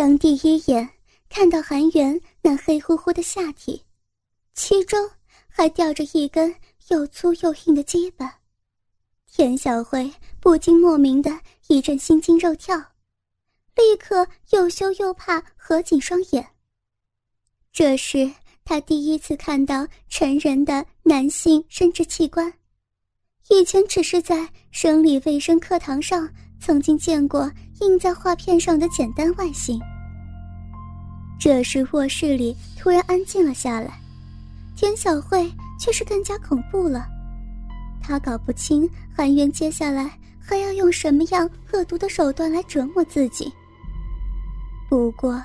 当第一眼看到韩元那黑乎乎的下体，其中还吊着一根又粗又硬的鸡巴，田小慧不禁莫名的一阵心惊肉跳，立刻又羞又怕，合紧双眼。这是她第一次看到成人的男性生殖器官，以前只是在生理卫生课堂上曾经见过印在画片上的简单外形。这时卧室里突然安静了下来，田小慧却是更加恐怖了。她搞不清韩元接下来还要用什么样恶毒的手段来折磨自己。不过，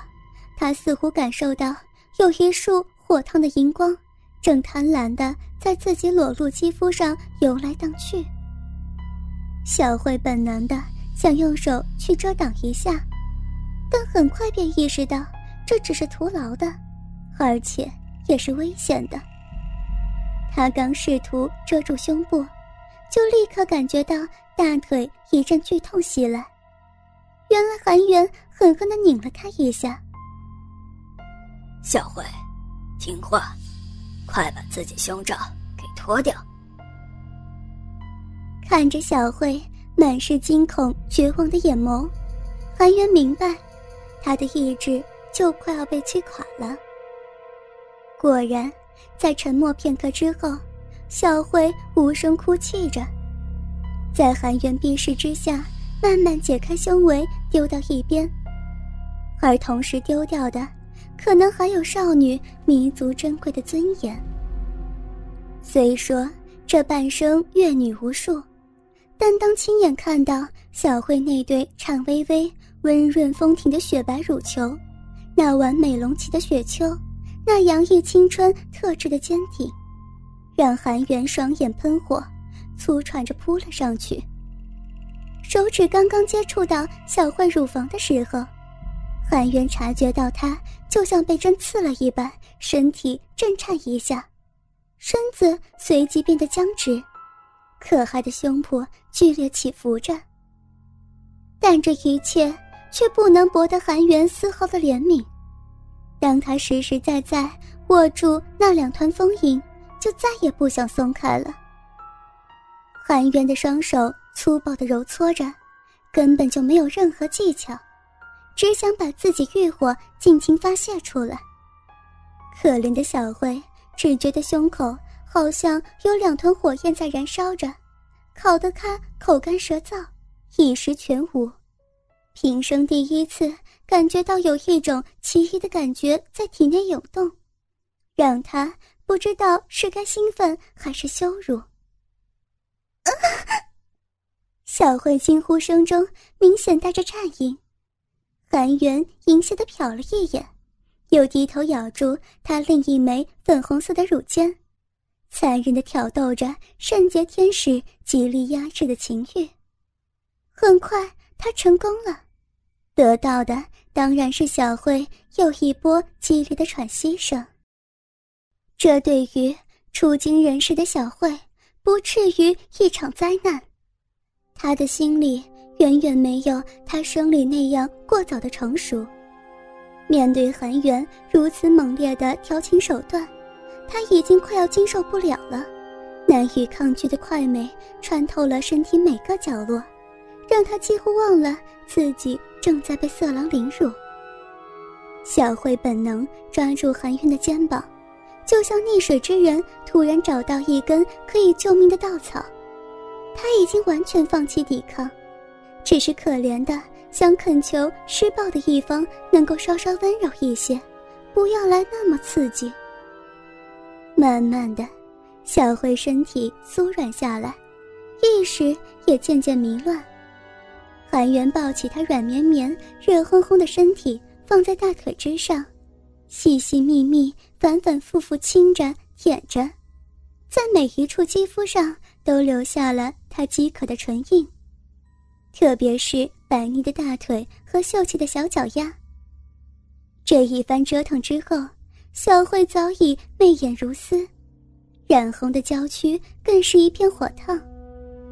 她似乎感受到有一束火烫的荧光，正贪婪的在自己裸露肌肤上游来荡去。小慧本能的想用手去遮挡一下，但很快便意识到。这只是徒劳的，而且也是危险的。他刚试图遮住胸部，就立刻感觉到大腿一阵剧痛袭来。原来韩元狠狠的拧了他一下。小慧，听话，快把自己胸罩给脱掉。看着小慧满是惊恐、绝望的眼眸，韩元明白，他的意志。就快要被击垮了。果然，在沉默片刻之后，小慧无声哭泣着，在韩元逼视之下，慢慢解开胸围，丢到一边。而同时丢掉的，可能还有少女弥足珍贵的尊严。虽说这半生阅女无数，但当亲眼看到小慧那对颤巍巍、温润丰挺的雪白乳球，那完美隆起的雪丘，那洋溢青春特质的坚挺，让韩元双眼喷火，粗喘着扑了上去。手指刚刚接触到小慧乳房的时候，韩元察觉到她就像被针刺了一般，身体震颤一下，身子随即变得僵直，可爱的胸脯剧烈起伏着。但这一切。却不能博得韩元丝毫的怜悯。当他实实在在握住那两团丰盈，就再也不想松开了。韩元的双手粗暴的揉搓着，根本就没有任何技巧，只想把自己欲火尽情发泄出来。可怜的小慧只觉得胸口好像有两团火焰在燃烧着，烤得他口干舌燥，一时全无。平生第一次感觉到有一种奇异的感觉在体内涌动，让他不知道是该兴奋还是羞辱。小慧惊呼声中明显带着颤音，韩元淫邪的瞟了一眼，又低头咬住她另一枚粉红色的乳尖，残忍的挑逗着圣洁天使极力压制的情欲。很快，他成功了。得到的当然是小慧又一波激烈的喘息声。这对于初经人世的小慧，不至于一场灾难。她的心里远远没有她生理那样过早的成熟。面对韩元如此猛烈的调情手段，她已经快要经受不了了。难以抗拒的快美穿透了身体每个角落，让她几乎忘了自己。正在被色狼凌辱。小慧本能抓住韩云的肩膀，就像溺水之人突然找到一根可以救命的稻草。他已经完全放弃抵抗，只是可怜的想恳求施暴的一方能够稍稍温柔一些，不要来那么刺激。慢慢的，小慧身体酥软下来，意识也渐渐迷乱。韩元抱起她软绵绵、热烘烘的身体，放在大腿之上，细细密密、反反复复亲着、舔着，在每一处肌肤上都留下了他饥渴的唇印。特别是白腻的大腿和秀气的小脚丫。这一番折腾之后，小慧早已媚眼如丝，染红的娇躯更是一片火烫。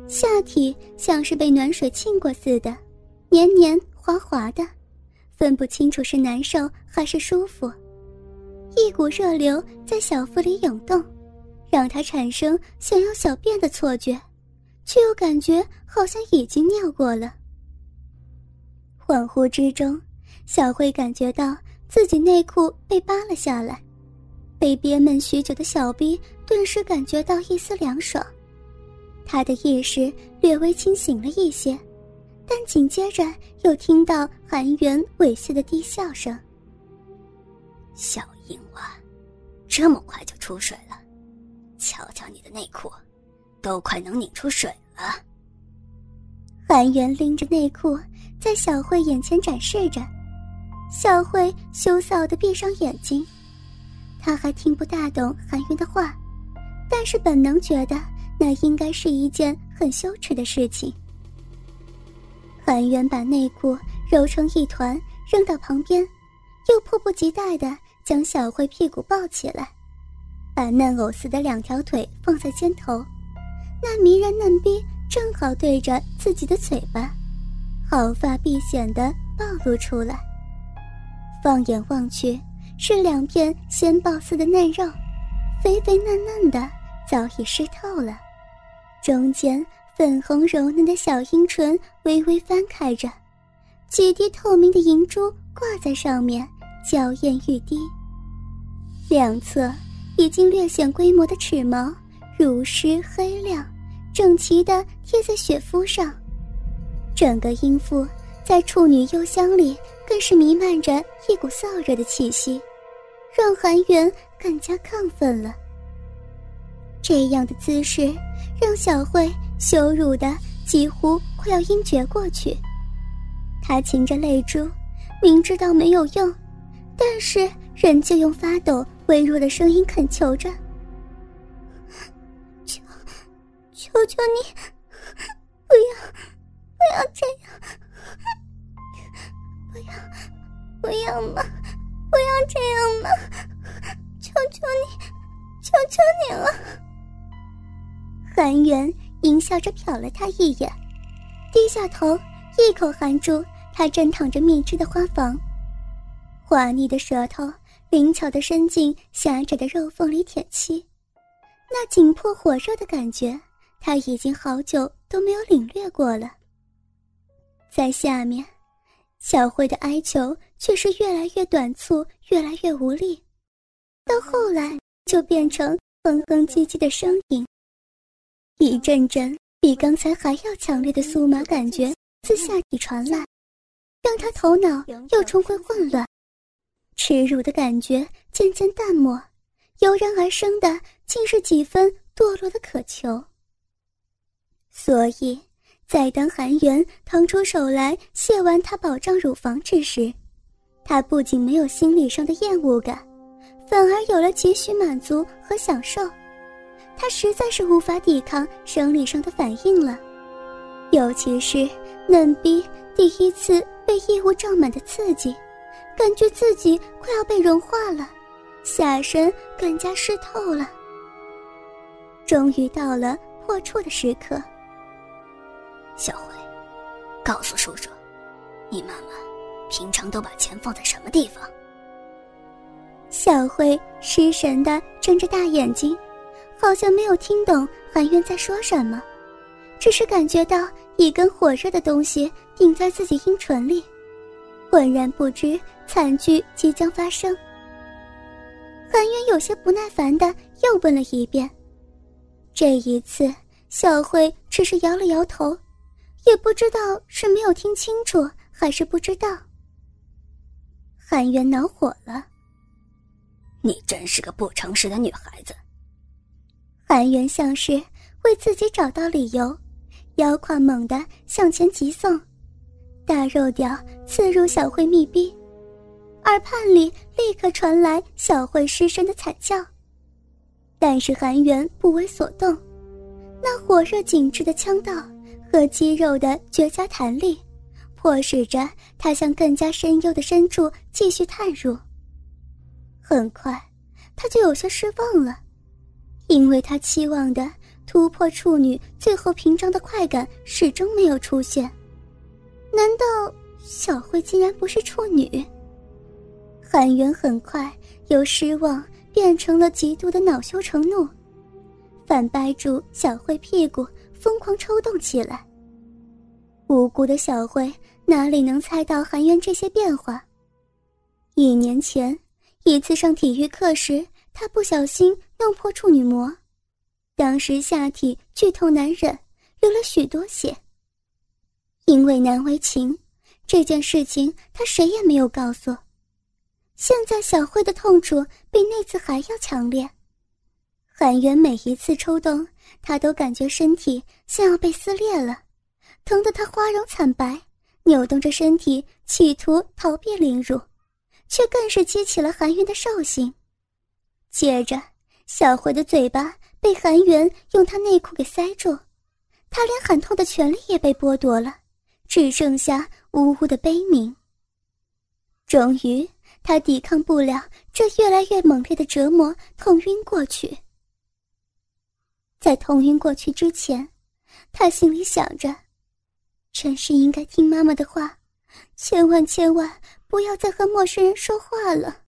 下体像是被暖水浸过似的，黏黏滑滑的，分不清楚是难受还是舒服。一股热流在小腹里涌动，让他产生想要小便的错觉，却又感觉好像已经尿过了。恍惚之中，小慧感觉到自己内裤被扒了下来，被憋闷许久的小臂顿时感觉到一丝凉爽，他的意识略微清醒了一些，但紧接着又听到韩元猥亵的低笑声。小淫娃，这么快就出水了？瞧瞧你的内裤，都快能拧出水了。韩元拎着内裤在小慧眼前展示着，小慧羞臊的闭上眼睛。她还听不大懂韩元的话，但是本能觉得那应该是一件很羞耻的事情。韩元把内裤揉成一团扔到旁边，又迫不及待的。将小慧屁股抱起来，把嫩藕似的两条腿放在肩头，那迷人嫩逼正好对着自己的嘴巴，毫发必显的暴露出来。放眼望去，是两片鲜鲍似的嫩肉，肥肥嫩嫩的，早已湿透了。中间粉红柔嫩的小阴唇微微翻开着，几滴透明的银珠挂在上面。娇艳欲滴，两侧已经略显规模的齿毛如湿黑亮，整齐的贴在雪肤上。整个阴腹在处女幽香里更是弥漫着一股燥热的气息，让韩元更加亢奋了。这样的姿势让小慧羞辱的几乎快要晕厥过去。她噙着泪珠，明知道没有用。但是，仍旧用发抖、微弱的声音恳求着：“求，求求你，不要，不要这样，不要，不要嘛，不要这样嘛！求求你，求求你了！”韩元淫笑着瞟了他一眼，低下头，一口含住他正躺着蜜汁的花房。滑腻的舌头灵巧的伸进狭窄的肉缝里舔吸，那紧迫火热的感觉，他已经好久都没有领略过了。在下面，小慧的哀求却是越来越短促，越来越无力，到后来就变成哼哼唧唧的声音。一阵阵比刚才还要强烈的酥麻感觉自下体传来，让他头脑又重回混乱。耻辱的感觉渐渐淡漠，油然而生的竟是几分堕落的渴求。所以，在当韩元腾出手来卸完他保障乳房之时，他不仅没有心理上的厌恶感，反而有了几许满足和享受。他实在是无法抵抗生理上的反应了，尤其是嫩逼第一次被异物胀满的刺激。感觉自己快要被融化了，下身更加湿透了。终于到了破处的时刻。小慧，告诉叔叔，你妈妈平常都把钱放在什么地方？小慧失神的睁着大眼睛，好像没有听懂韩渊在说什么，只是感觉到一根火热的东西顶在自己阴唇里。浑然不知惨剧即将发生。韩渊有些不耐烦的又问了一遍，这一次小慧只是摇了摇头，也不知道是没有听清楚还是不知道。韩元恼火了：“你真是个不诚实的女孩子。”韩元像是为自己找到理由，腰胯猛地向前急送。大肉屌刺入小慧密逼，耳畔里立刻传来小慧失声的惨叫。但是韩元不为所动，那火热紧致的腔道和肌肉的绝佳弹力，迫使着他向更加深幽的深处继续探入。很快，他就有些失望了，因为他期望的突破处女最后屏障的快感始终没有出现。难道小慧竟然不是处女。韩元很快由失望变成了极度的恼羞成怒，反掰住小慧屁股，疯狂抽动起来。无辜的小慧哪里能猜到韩渊这些变化？一年前一次上体育课时，她不小心弄破处女膜，当时下体剧痛难忍，流了许多血。因为难为情，这件事情他谁也没有告诉。现在小慧的痛楚比那次还要强烈，韩元每一次抽动，他都感觉身体像要被撕裂了。疼得他花容惨白，扭动着身体，企图逃避凌辱，却更是激起了韩元的兽性。接着，小慧的嘴巴被韩元用他内裤给塞住，他连喊痛的权利也被剥夺了，只剩下呜呜的悲鸣。终于，他抵抗不了这越来越猛烈的折磨，痛晕过去。在头晕过去之前，他心里想着。真是应该听妈妈的话，千万千万不要再和陌生人说话了。